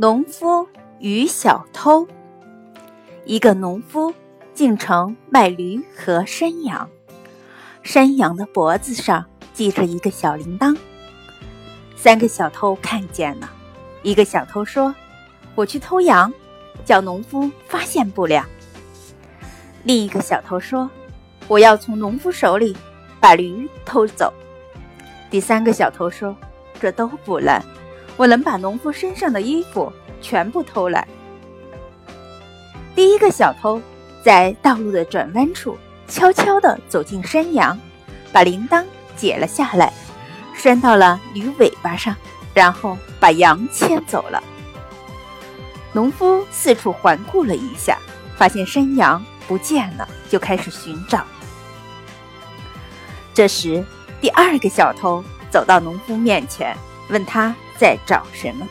农夫与小偷。一个农夫进城卖驴和山羊，山羊的脖子上系着一个小铃铛。三个小偷看见了，一个小偷说：“我去偷羊，叫农夫发现不了。”另一个小偷说：“我要从农夫手里把驴偷走。”第三个小偷说：“这都不难。”我能把农夫身上的衣服全部偷来。第一个小偷在道路的转弯处悄悄地走进山羊，把铃铛解了下来，拴到了驴尾巴上，然后把羊牵走了。农夫四处环顾了一下，发现山羊不见了，就开始寻找。这时，第二个小偷走到农夫面前，问他。在找什么？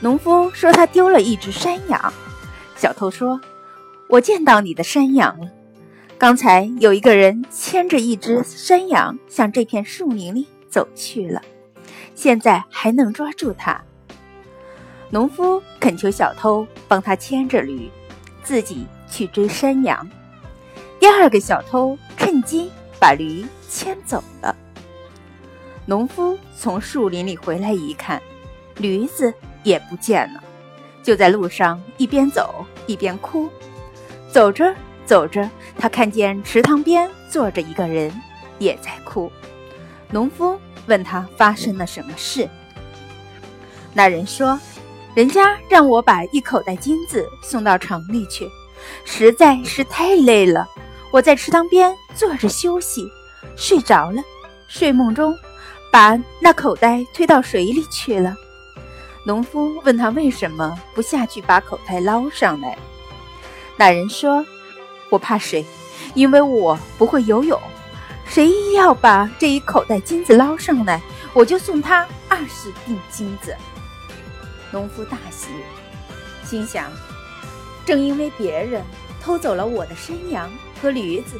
农夫说他丢了一只山羊。小偷说：“我见到你的山羊了。刚才有一个人牵着一只山羊向这片树林里走去了，现在还能抓住他。”农夫恳求小偷帮他牵着驴，自己去追山羊。第二个小偷趁机把驴牵走了。农夫从树林里回来一看。驴子也不见了，就在路上一边走一边哭。走着走着，他看见池塘边坐着一个人，也在哭。农夫问他发生了什么事。那人说：“人家让我把一口袋金子送到城里去，实在是太累了。我在池塘边坐着休息，睡着了。睡梦中，把那口袋推到水里去了。”农夫问他为什么不下去把口袋捞上来？那人说：“我怕水，因为我不会游泳。谁要把这一口袋金子捞上来，我就送他二十锭金子。”农夫大喜，心想：正因为别人偷走了我的山羊和驴子，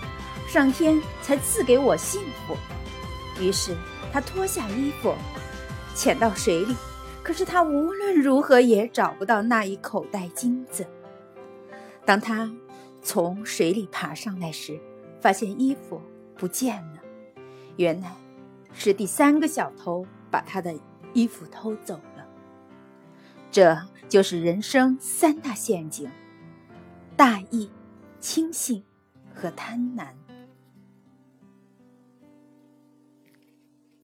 上天才赐给我幸福。于是他脱下衣服，潜到水里。可是他无论如何也找不到那一口袋金子。当他从水里爬上来时，发现衣服不见了。原来是第三个小偷把他的衣服偷走了。这就是人生三大陷阱：大意、轻信和贪婪。